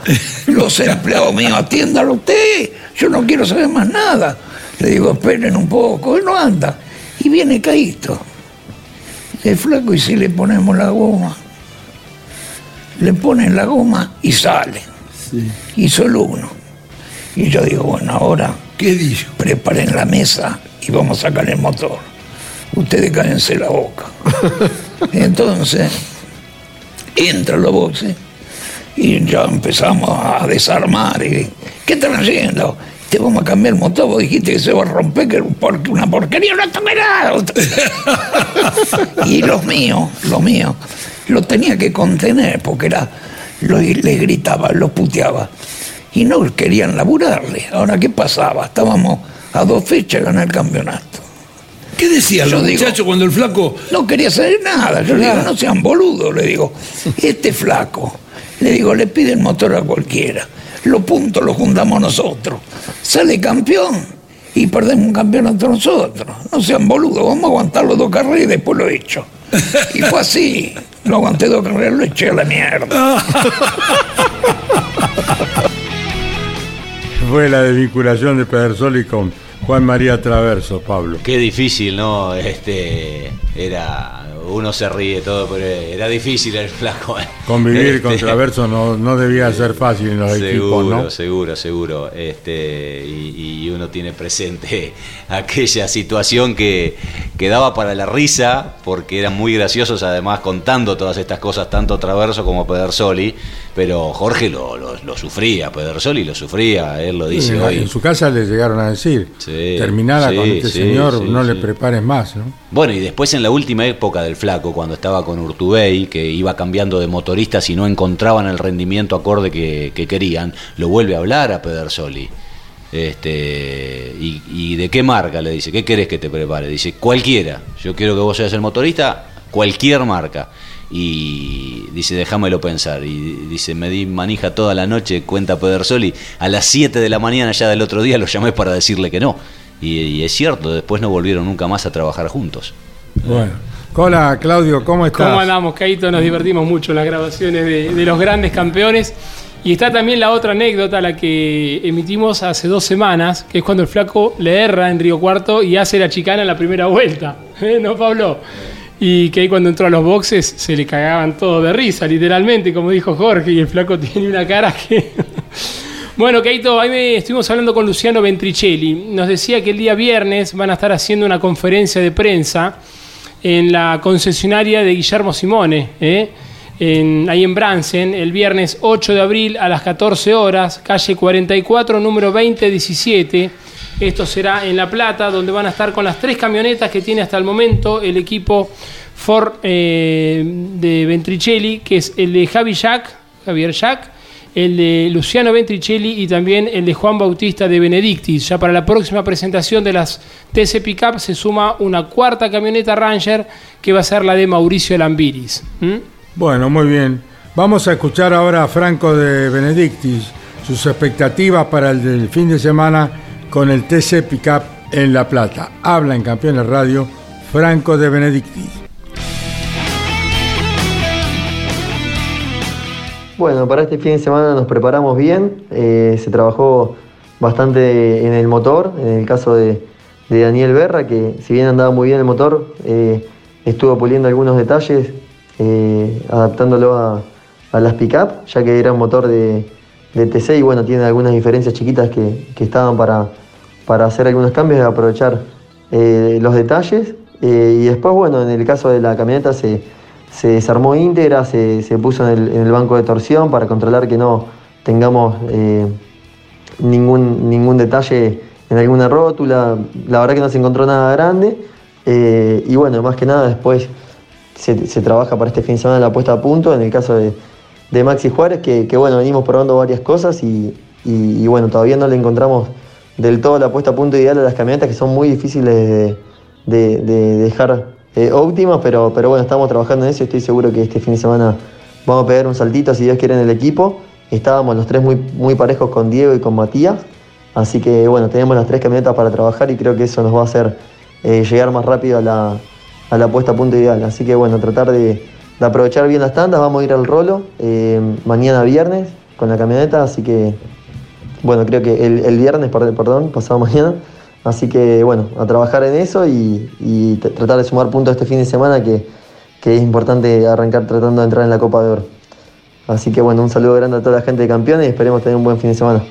Los empleados míos, atiéndalo usted, yo no quiero saber más nada. Le digo, esperen un poco, él no anda. Y viene Caíto. El flaco, y si le ponemos la goma, le ponen la goma y sale. Y solo uno. Y yo digo, bueno, ahora ¿Qué dijo? preparen la mesa y vamos a sacar el motor. Ustedes cállense la boca. Entonces, entra los boxes y ya empezamos a desarmar. Y, ¿Qué están haciendo? Te vamos a cambiar el motor, vos dijiste que se va a romper, que una porquería, no toque nada. y los míos, los míos, los tenía que contener porque era, lo- les gritaba, los puteaba. Y no querían laburarle. Ahora, ¿qué pasaba? Estábamos a dos fechas ganar el campeonato. ¿Qué decían los digo- muchachos cuando el flaco No quería saber nada. Yo le digo, no sean boludos, le digo. Este flaco, le digo, le pide el motor a cualquiera. Los puntos los juntamos nosotros. Sale campeón y perdemos un campeonato nosotros. No sean boludos, vamos a aguantar los dos carreras y después lo echo. Y fue así. Lo aguanté dos carreras, lo eché a la mierda. Fue la desvinculación de Pedersoli con Juan María Traverso, Pablo. Qué difícil, ¿no? Este era uno se ríe todo, pero era difícil el flaco. ¿eh? Convivir con Este, Traverso no, no debía ser fácil en los equipos, Seguro, ¿no? seguro, seguro. Este, y, y uno tiene presente aquella situación que, que daba para la risa, porque eran muy graciosos, además contando todas estas cosas, tanto Traverso como Pedersoli, pero Jorge lo, lo- lo sufría, Pedersoli lo sufría, él lo dice en, hoy. en su casa le llegaron a decir, Sí, terminada sí, con este sí, señor, no le prepares más, ¿no? Bueno, y después en la última época del el flaco cuando estaba con Urtubey, que iba cambiando de motoristas y no encontraban el rendimiento acorde que, que querían, lo vuelve a hablar a Pedersoli. Este, y, y de qué marca? Le dice, ¿qué querés que te prepare? Dice, cualquiera. Yo quiero que vos seas el motorista, cualquier marca. Y dice, déjamelo pensar. Y dice, me di manija toda la noche, cuenta Pedersoli. A las 7 de la mañana ya del otro día lo llamé para decirle que no. Y, y es cierto, después no volvieron nunca más a trabajar juntos. Bueno. Hola, Claudio, ¿cómo estás? ¿Cómo andamos, Caito? Nos divertimos mucho en las grabaciones de, de los grandes campeones. Y está también la otra anécdota, la que emitimos hace dos semanas, que es cuando el flaco le erra en Río Cuarto y hace la chicana en la primera vuelta. ¿Eh? ¿No, Pablo? Y que ahí cuando entró a los boxes se le cagaban todo de risa, literalmente, como dijo Jorge, y el flaco tiene una cara que... Bueno, Keito, ahí me estuvimos hablando con Luciano Ventricelli. Nos decía que el día viernes van a estar haciendo una conferencia de prensa en la concesionaria de Guillermo Simone, ¿eh? en, ahí en Bransen, el viernes 8 de abril a las 14 horas, calle 44, número 2017. Esto será en La Plata, donde van a estar con las tres camionetas que tiene hasta el momento el equipo Ford eh, de Ventricelli, que es el de Javi Jack, Javier Jack, el de Luciano Ventricelli y también el de Juan Bautista de Benedictis. Ya para la próxima presentación de las TC Pickup se suma una cuarta camioneta Ranger que va a ser la de Mauricio Lambiris. Bueno, muy bien. Vamos a escuchar ahora a Franco de Benedictis, sus expectativas para el fin de semana con el TC Pickup en La Plata. Habla en Campeones Radio Franco de Benedictis. Bueno, para este fin de semana nos preparamos bien, eh, se trabajó bastante en el motor, en el caso de, Daniel Berra, que si bien andaba muy bien el motor, eh, estuvo puliendo algunos detalles, eh, adaptándolo a, las pick-up, ya que era un motor de, TC y bueno, tiene algunas diferencias chiquitas que estaban para, para hacer algunos cambios y aprovechar eh, los detalles. Eh, y después, bueno, en el caso de la camioneta se, se desarmó íntegra, se, se puso en el, en el banco de torsión para controlar que no tengamos eh, ningún, ningún detalle en alguna rótula. La verdad que no se encontró nada grande. Y bueno, más que nada después se, se trabaja para este fin de semana la puesta a punto. En el caso de, de Maxi Juárez, que, que, bueno, venimos probando varias cosas y, y, bueno, todavía no le encontramos del todo la puesta a punto ideal a las camionetas que son muy difíciles de, de, de dejar eh, óptimas, pero, pero bueno, estamos trabajando en eso y estoy seguro que este fin de semana vamos a pegar un saltito si Dios quiere en el equipo. Estábamos los tres muy, muy parejos con Diego y con Matías, así que bueno, tenemos las tres camionetas para trabajar y creo que eso nos va a hacer eh, llegar más rápido a la, a la puesta a punto ideal. Así que bueno, tratar de, de aprovechar bien las tandas, vamos a ir al rolo eh, mañana viernes con la camioneta, así que bueno, creo que el, el viernes, perdón, pasado mañana. Así que bueno, a trabajar en eso y, y tratar de sumar puntos este fin de semana que, que, es importante arrancar tratando de entrar en la Copa de Oro. Así que bueno, un saludo grande a toda la gente de campeones y esperemos tener un buen fin de semana.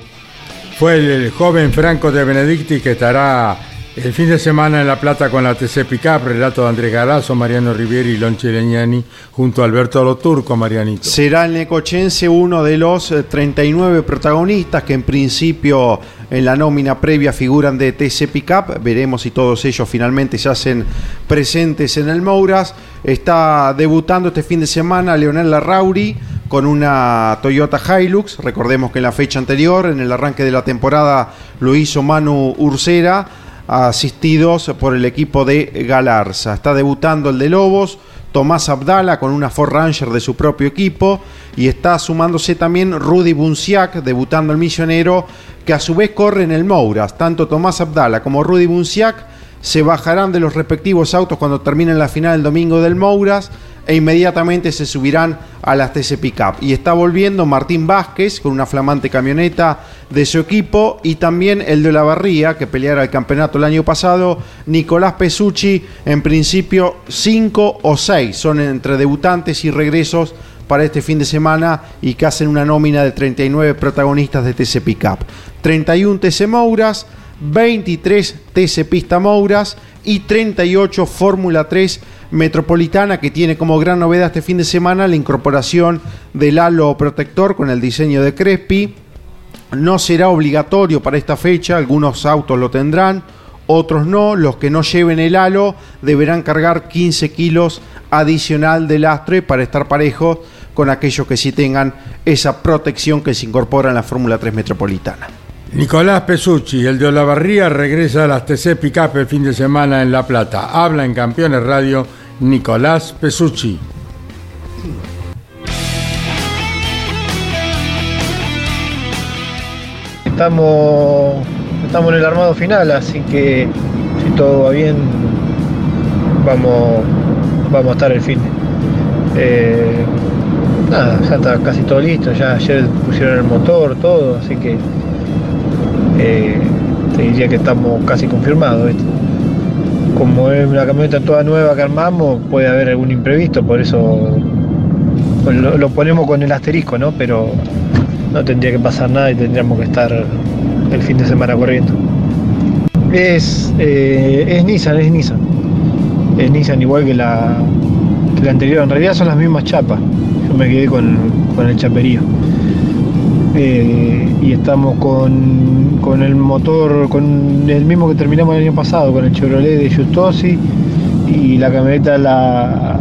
Fue el joven Franco de Benedicti que estará el fin de semana en La Plata con la TC Picap, relato de Andrés Galazo, Mariano Rivieri y Lonche Leñani, junto a Alberto Loturco, Marianito. Será el Necochense uno de los 39 protagonistas que en principio en la nómina previa figuran de TC Pickup. Veremos si todos ellos finalmente se hacen presentes en el Mouras. Está debutando este fin de semana Leonel Larrauri con una Toyota Hilux. Recordemos que en la fecha anterior, en el arranque de la temporada, lo hizo Manu Ursera asistidos por el equipo de Galarza. Está debutando el de Lobos, Tomás Abdala con una Ford Ranger de su propio equipo y está sumándose también Rudy Bunciac, debutando el misionero, que a su vez corre en el Mouras. Tanto Tomás Abdala como Rudy Bunciac se bajarán de los respectivos autos cuando terminen la final el domingo del Mouras e inmediatamente se subirán a las TC Pickup. Y está volviendo Martín Vázquez con una flamante camioneta de su equipo y también el de la Barría que peleara el campeonato el año pasado, Nicolás Pesucci, en principio 5 o 6 son entre debutantes y regresos para este fin de semana y que hacen una nómina de 39 protagonistas de TC Pickup. 31 TC Mouras, 23 TC Pista Mouras y 38 Fórmula 3 Metropolitana que tiene como gran novedad este fin de semana la incorporación del halo protector con el diseño de Crespi. No será obligatorio para esta fecha, algunos autos lo tendrán, otros no. Los que no lleven el halo deberán cargar 15 kilos adicional de lastre para estar parejos con aquellos que sí tengan esa protección que se incorpora en la Fórmula 3 Metropolitana. Nicolás Pesucci, el de Olavarría, regresa a las TC Picap el fin de semana en La Plata. Habla en Campeones Radio Nicolás Pesucci. Estamos, estamos en el armado final, así que si todo va bien, vamos, vamos a estar el fin. Eh, nada, ya está casi todo listo, ya ayer pusieron el motor, todo, así que eh, te diría que estamos casi confirmados. ¿viste? Como es una camioneta toda nueva que armamos, puede haber algún imprevisto, por eso lo, ponemos con el asterisco, ¿no? Pero no tendría que pasar nada y tendríamos que estar el fin de semana corriendo. Es, eh, es Nissan, es Nissan. Es Nissan igual que la, anterior. En realidad son las mismas chapas. Yo me quedé con el chaperío. Eh, y estamos con, con el motor, con el mismo que terminamos el año pasado, con el Chevrolet de Justosi y la camioneta la,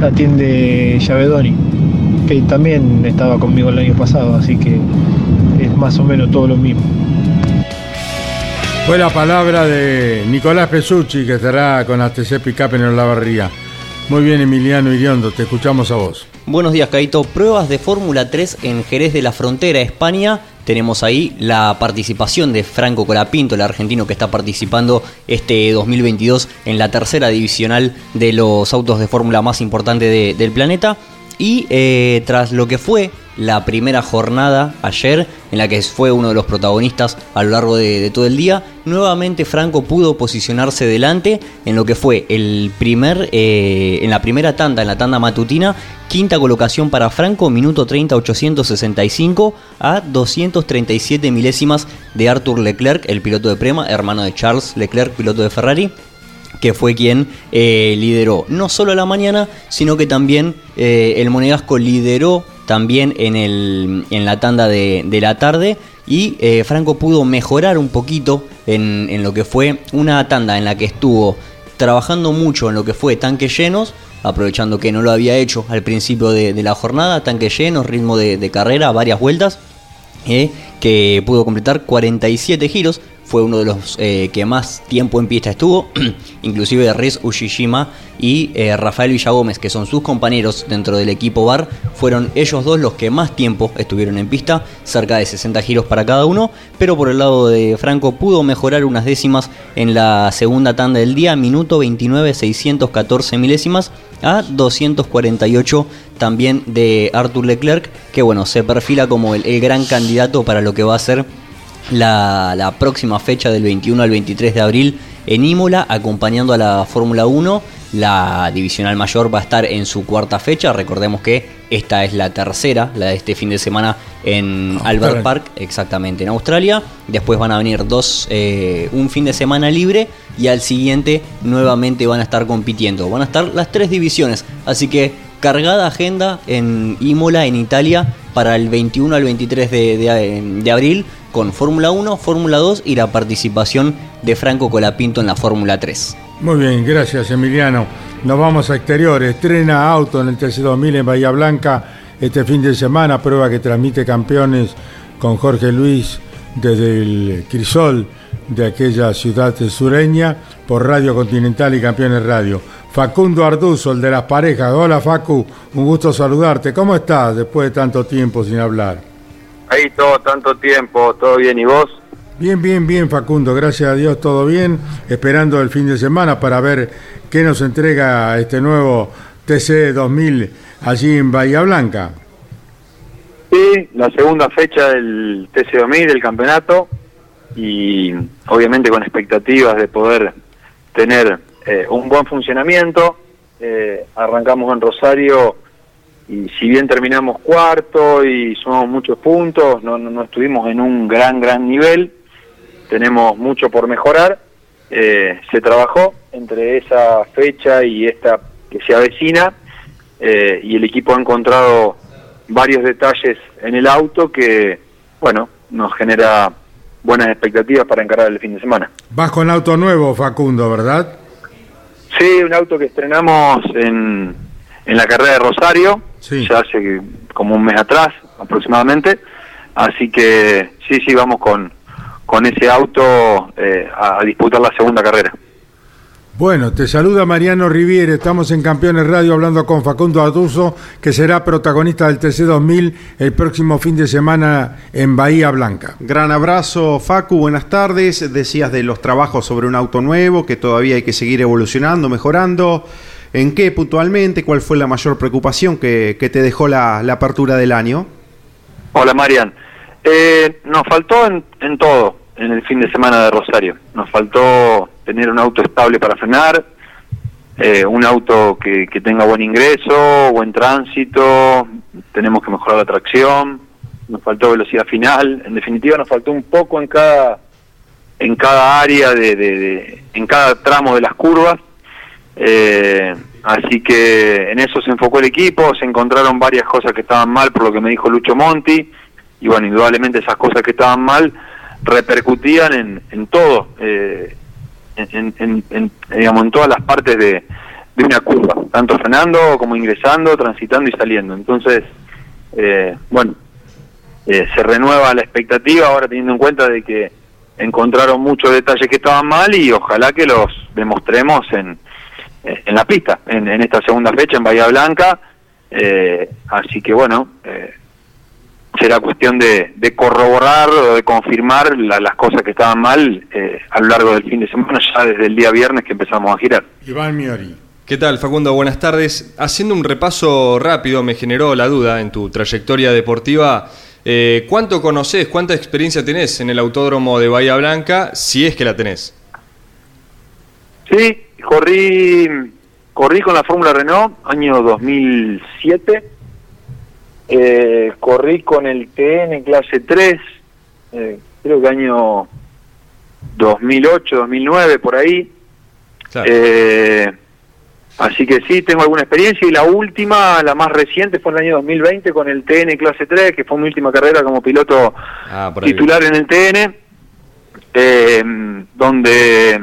la atiende Yavedoni, que también estaba conmigo el año pasado, así que es más o menos todo lo mismo. Fue la palabra de Nicolás Pesucci, que estará con ATC Picap en Olavarría. Muy bien, Emiliano Iriondo, te escuchamos a vos. Buenos días, Caito. Pruebas de Fórmula 3 en Jerez de la Frontera, España. Tenemos ahí la participación de Franco Colapinto, el argentino que está participando este 2022 en la tercera divisional de los autos de Fórmula más importante de- del planeta. Y eh, tras lo que fue la primera jornada ayer, en la que fue uno de los protagonistas a lo largo de, todo el día, nuevamente Franco pudo posicionarse delante en lo que fue el primer, eh, en la primera tanda, en la tanda matutina, quinta colocación para Franco, minuto 30 865 a 237 milésimas de Arthur Leclerc, el piloto de Prema, hermano de Charles Leclerc, piloto de Ferrari que fue quien eh, lideró. No solo la mañana, sino que también eh, el Monegasco lideró también en, el, en la tanda de, de la tarde y eh, Franco pudo mejorar un poquito en, en lo que fue una tanda en la que estuvo trabajando mucho en lo que fue tanques llenos, aprovechando que no lo había hecho al principio de, la jornada, tanques llenos, ritmo de, carrera, varias vueltas, que pudo completar 47 giros, fue uno de los eh, que más tiempo en pista estuvo, inclusive Riz Ushijima y eh, Rafael Villagómez, que son sus compañeros dentro del equipo bar, fueron ellos dos los que más tiempo estuvieron en pista, cerca de 60 giros para cada uno, pero por el lado de Franco pudo mejorar unas décimas en la segunda tanda del día, minuto 29, 614 milésimas a 248 también de Arthur Leclerc, que bueno, se perfila como el, el gran candidato para lo que va a ser la, la próxima fecha del 21 al 23 de abril en Imola, acompañando a la Fórmula 1. La divisional mayor va a estar en su cuarta fecha. Recordemos que esta es la tercera, la de este fin de semana en Albert Park, exactamente en Australia. Después van a venir dos, eh, un fin de semana libre y al siguiente nuevamente van a estar compitiendo. Van a estar las tres divisiones, así que cargada agenda en Imola, en Italia, para el 21 al 23 de, de- de abril con Fórmula 1, Fórmula 2 y la participación de Franco Colapinto en la Fórmula 3. Muy bien, gracias Emiliano. Nos vamos a exteriores. Estrena auto en el TC2000 en Bahía Blanca este fin de semana, prueba que transmite campeones con Jorge Luis desde el Crisol de aquella ciudad sureña por Radio Continental y Campeones Radio. Facundo Arduzo, el de las parejas. Hola Facu, un gusto saludarte. ¿Cómo estás después de tanto tiempo sin hablar? Ahí todo, tanto tiempo, todo bien, ¿y vos? Bien, bien, bien, Facundo, gracias a Dios, todo bien. Esperando el fin de semana para ver qué nos entrega este nuevo TC 2000 allí en Bahía Blanca. Sí, la segunda fecha del TC2000 del campeonato y obviamente con expectativas de poder tener eh, un buen funcionamiento. Eh, arrancamos en Rosario y si bien terminamos cuarto y sumamos muchos puntos, no, no, no estuvimos en un gran, gran nivel, tenemos mucho por mejorar. Eh, se trabajó entre esa fecha y esta que se avecina eh, y el equipo ha encontrado varios detalles en el auto que, bueno, nos genera buenas expectativas para encarar el fin de semana. Vas con auto nuevo, Facundo, ¿verdad? Sí, un auto que estrenamos en, en la carrera de Rosario, ya hace como un mes atrás aproximadamente, así que sí, sí, vamos con, con ese auto eh, a, a disputar la segunda carrera. Bueno, te saluda Mariano Riviere, estamos en Campeones Radio hablando con Facundo Atuso, que será protagonista del TC2000 el próximo fin de semana en Bahía Blanca. Gran abrazo, Facu, buenas tardes. Decías de los trabajos sobre un auto nuevo, que todavía hay que seguir evolucionando, mejorando. ¿En qué puntualmente? ¿Cuál fue la mayor preocupación que, que te dejó la, la apertura del año? Hola, Marian. Eh, nos faltó en, en todo en el fin de semana de Rosario. Nos faltó tener un auto estable para frenar, eh, un auto que, que tenga buen ingreso, buen tránsito, tenemos que mejorar la tracción, nos faltó velocidad final, en definitiva nos faltó un poco en cada en cada área de, de- de- en cada tramo de las curvas eh, así que en eso se enfocó el equipo se encontraron varias cosas que estaban mal por lo que me dijo Lucho Monti y bueno indudablemente esas cosas que estaban mal repercutían en, en todo eh, en, en- en- digamos en todas las partes de, de una curva tanto frenando como ingresando transitando y saliendo. Entonces eh, bueno eh, se renueva la expectativa ahora teniendo en cuenta de que encontraron muchos detalles que estaban mal y ojalá que los demostremos en, en la pista, en, en esta segunda fecha en Bahía Blanca. Eh, así que bueno, eh, será cuestión de, de corroborar o de confirmar la- las cosas que estaban mal eh, a lo largo del fin de semana, ya desde el día viernes que empezamos a girar. Iván Miori. ¿Qué tal, Facundo? Buenas tardes. Haciendo un repaso rápido, me generó la duda en tu trayectoria deportiva. eh, ¿Cuánto conoces, cuánta experiencia tenés en el autódromo de Bahía Blanca, si es que la tenés? Sí, corrí, corrí con la Fórmula Renault año 2007. Eh, corrí con el TN clase 3, eh, creo que año 2008, 2009, por ahí. Eh, así que sí, tengo alguna experiencia y la última, la más reciente, fue en el año 2020 con el TN clase 3, que fue mi última carrera como piloto Ah, titular en el TN, eh, donde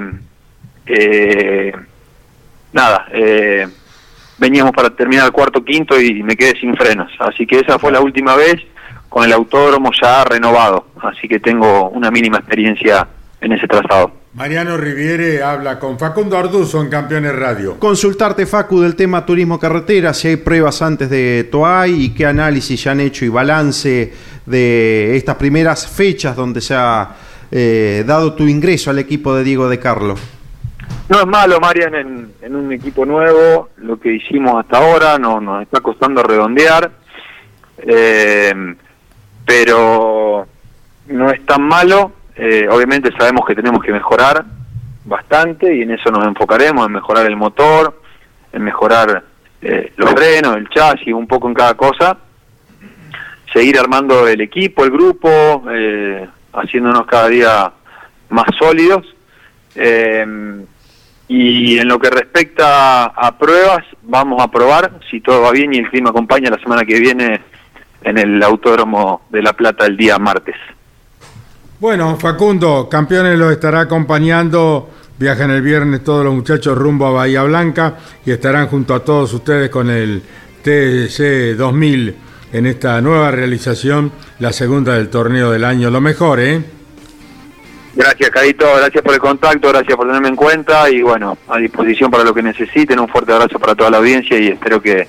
eh, nada, eh, veníamos para terminar el cuarto quinto y me quedé sin frenos, así que esa fue la última vez con el autódromo ya renovado, así que tengo una mínima experiencia en ese trazado. Mariano Riviere habla con Facundo Arduzo en Campeones Radio. Consultarte, Facu, del tema turismo carretera, si hay pruebas antes de Toay y qué análisis ya han hecho y balance de estas primeras fechas donde se ha eh, dado tu ingreso al equipo de Diego de Carlo. No es malo, Marian, en, en un equipo nuevo, lo que hicimos hasta ahora, no, nos está costando redondear, eh, pero no es tan malo, eh, obviamente sabemos que tenemos que mejorar bastante y en eso nos enfocaremos, en mejorar el motor, en mejorar eh, los frenos, el chasis, un poco en cada cosa, seguir armando el equipo, el grupo, eh, haciéndonos cada día más sólidos. Eh, y en lo que respecta a pruebas, vamos a probar si todo va bien y el clima acompaña la semana que viene en el Autódromo de La Plata el día martes. Bueno, Facundo, Campeones lo estará acompañando. Viajan el viernes todos los muchachos rumbo a Bahía Blanca y estarán junto a todos ustedes con el TC 2000 en esta nueva realización, la segunda del torneo del año. Lo mejor, ¿eh? Gracias, Cadito, gracias por el contacto, gracias por tenerme en cuenta y bueno, a disposición para lo que necesiten. Un fuerte abrazo para toda la audiencia y espero que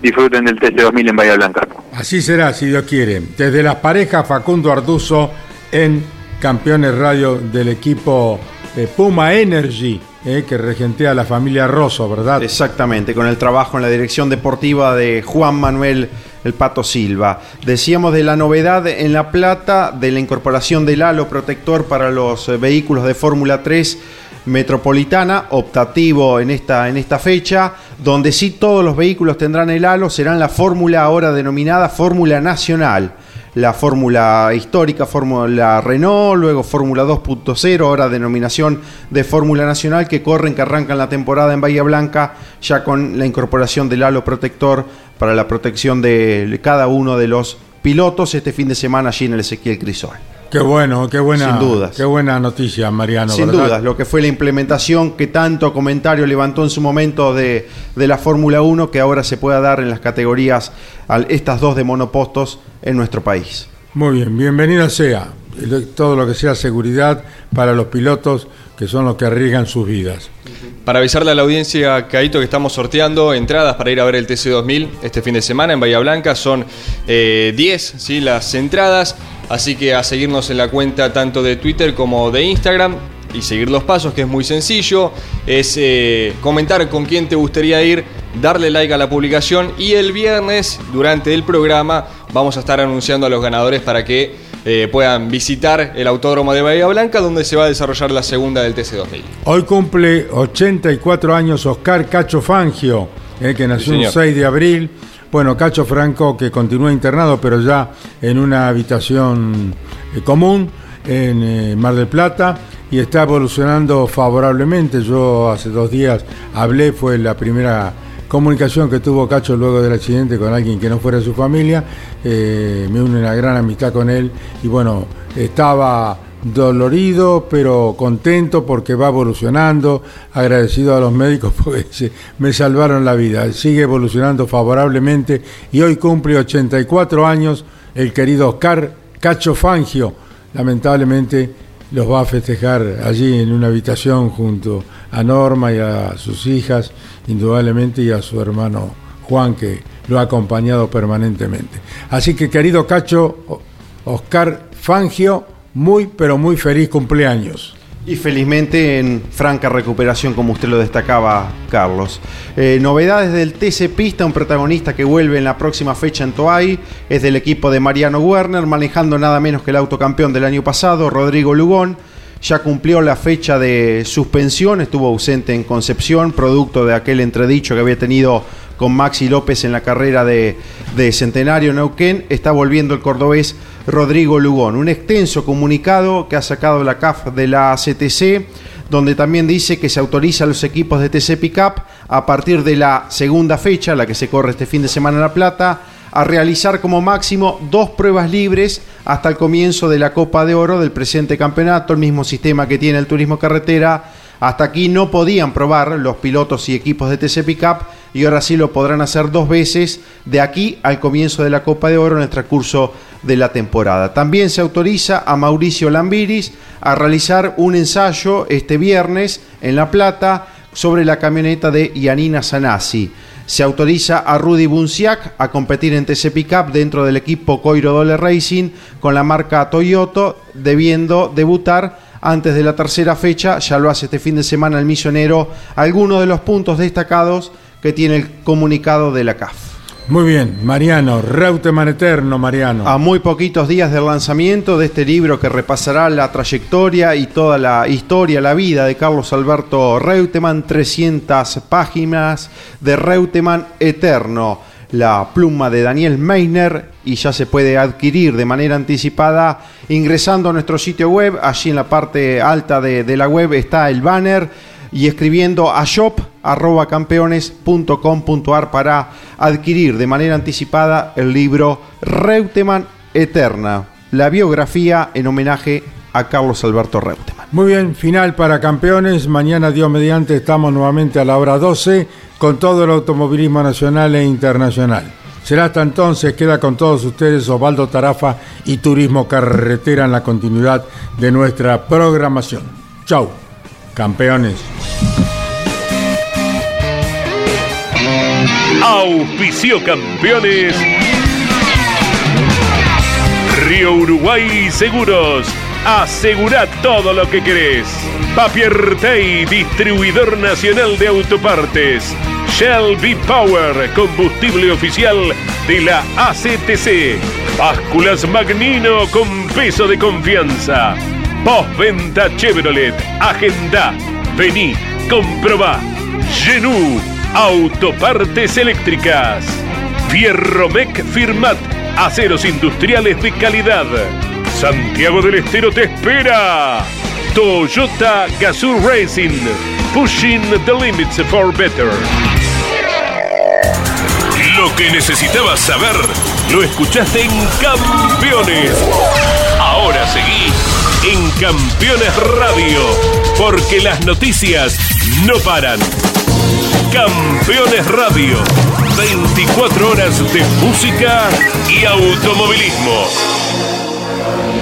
disfruten del TC 2000 en Bahía Blanca. Así será, si Dios quiere. Desde las parejas, Facundo Arduzo en Campeones Radio del equipo eh, Puma Energy, eh, que regentea la familia Rosso, ¿verdad? Exactamente, con el trabajo en la dirección deportiva de Juan Manuel El Pato Silva. Decíamos de la novedad en La Plata de la incorporación del halo protector para los eh, vehículos de Fórmula 3 metropolitana, optativo en esta, en esta fecha, donde sí todos los vehículos tendrán el halo, serán la fórmula ahora denominada Fórmula Nacional. La fórmula histórica, Fórmula Renault, luego Fórmula 2.0, ahora denominación de Fórmula Nacional, que corren, que arrancan la temporada en Bahía Blanca, ya con la incorporación del halo protector para la protección de cada uno de los pilotos este fin de semana allí en el Ezequiel Crisol. Qué bueno, qué buena, Sin dudas. qué buena noticia, Mariano. Sin ¿verdad? dudas, lo que fue la implementación que tanto comentario levantó en su momento de, de la Fórmula 1, que ahora se pueda dar en las categorías, al- estas dos de monopostos en nuestro país. Muy bien, bienvenida sea todo lo que sea seguridad para los pilotos que son los que arriesgan sus vidas. Para avisarle a la audiencia, Caito, que estamos sorteando entradas para ir a ver el TC2000 este fin de semana en Bahía Blanca. Son eh, 10 ¿sí? las entradas, así que a seguirnos en la cuenta tanto de Twitter como de Instagram y seguir los pasos, que es muy sencillo. Es eh, comentar con quién te gustaría ir, darle like a la publicación y el viernes, durante el programa, vamos a estar anunciando a los ganadores para que eh, puedan visitar el autódromo de Bahía Blanca, donde se va a desarrollar la segunda del TC2000. Hoy cumple 84 años Oscar Cacho Fangio, eh, que nació Sí, señor. 6 de abril. Bueno, Cacho Franco que continúa internado, pero ya en una habitación eh, común en eh, Mar del Plata y está evolucionando favorablemente. Yo hace dos días hablé, fue la primera comunicación que tuvo Cacho luego del accidente con alguien que no fuera su familia. Eh, me une una gran amistad con él y bueno, estaba dolorido pero contento porque va evolucionando, agradecido a los médicos porque me salvaron la vida, sigue evolucionando favorablemente y hoy cumple 84 años el querido Oscar Cacho Fangio, lamentablemente los va a festejar allí en una habitación junto a Norma y a sus hijas, indudablemente, y a su hermano Juan que lo ha acompañado permanentemente. Así que querido Cacho, Oscar Fangio, muy pero muy feliz cumpleaños. Y felizmente en franca recuperación, como usted lo destacaba, Carlos. Eh, novedades del TC Pista, un protagonista que vuelve en la próxima fecha en Toay, es del equipo de Mariano Werner, manejando nada menos que el autocampeón del año pasado, Rodrigo Lugón. Ya cumplió la fecha de suspensión, estuvo ausente en Concepción, producto de aquel entredicho que había tenido con Maxi López en la carrera de, de Centenario Neuquén. Está volviendo el cordobés Rodrigo Lugón. Un extenso comunicado que ha sacado la CAF de la CTC, donde también dice que se autoriza a los equipos de TC Pickup a partir de la segunda fecha, la que se corre este fin de semana en La Plata, a realizar como máximo dos pruebas libres hasta el comienzo de la Copa de Oro del presente campeonato, el mismo sistema que tiene el turismo carretera. Hasta aquí no podían probar los pilotos y equipos de TC Pickup y ahora sí lo podrán hacer dos veces de aquí al comienzo de la Copa de Oro en el transcurso de la temporada. También se autoriza a Mauricio Lambiris a realizar un ensayo este viernes en La Plata sobre la camioneta de Yanina Sanasi. Se autoriza a Rudy Bunciak a competir en TC Pickup dentro del equipo Coiro Dole Racing con la marca Toyota, debiendo debutar antes de la tercera fecha, ya lo hace este fin de semana el misionero, algunos de los puntos destacados que tiene el comunicado de la CAF. Muy bien, Mariano, Reutemann Eterno, Mariano. A muy poquitos días del lanzamiento de este libro que repasará la trayectoria y toda la historia, la vida de Carlos Alberto Reutemann, 300 páginas de Reutemann Eterno, la pluma de Daniel Meiner y ya se puede adquirir de manera anticipada ingresando a nuestro sitio web, allí en la parte alta de, la web está el banner y escribiendo a shop.campeones.com.ar para adquirir de manera anticipada el libro Reutemann Eterna, la biografía en homenaje a Carlos Alberto Reutemann. Muy bien, final para campeones. Mañana, Dios mediante, estamos nuevamente a la hora 12 con todo el automovilismo nacional e internacional. Será hasta entonces, queda con todos ustedes Osvaldo Tarafa y Turismo Carretera en la continuidad de nuestra programación. Chau, campeones. Auspicio campeones. Río Uruguay Seguros. Asegura todo lo que querés. Papier Tay, distribuidor nacional de autopartes. Shell V-Power, combustible oficial de la ACTC. Básculas Magnino con peso de confianza. Postventa Chevrolet. Agenda. Vení, comprobá. Genú, autopartes eléctricas. Fierromec Firmat, aceros industriales de calidad. Santiago del Estero te espera. Toyota Gazoo Racing, pushing the limits for better. Lo que necesitabas saber, lo escuchaste en Campeones. Ahora seguí en Campeones Radio, porque las noticias no paran. Campeones Radio, 24 horas de música y automovilismo.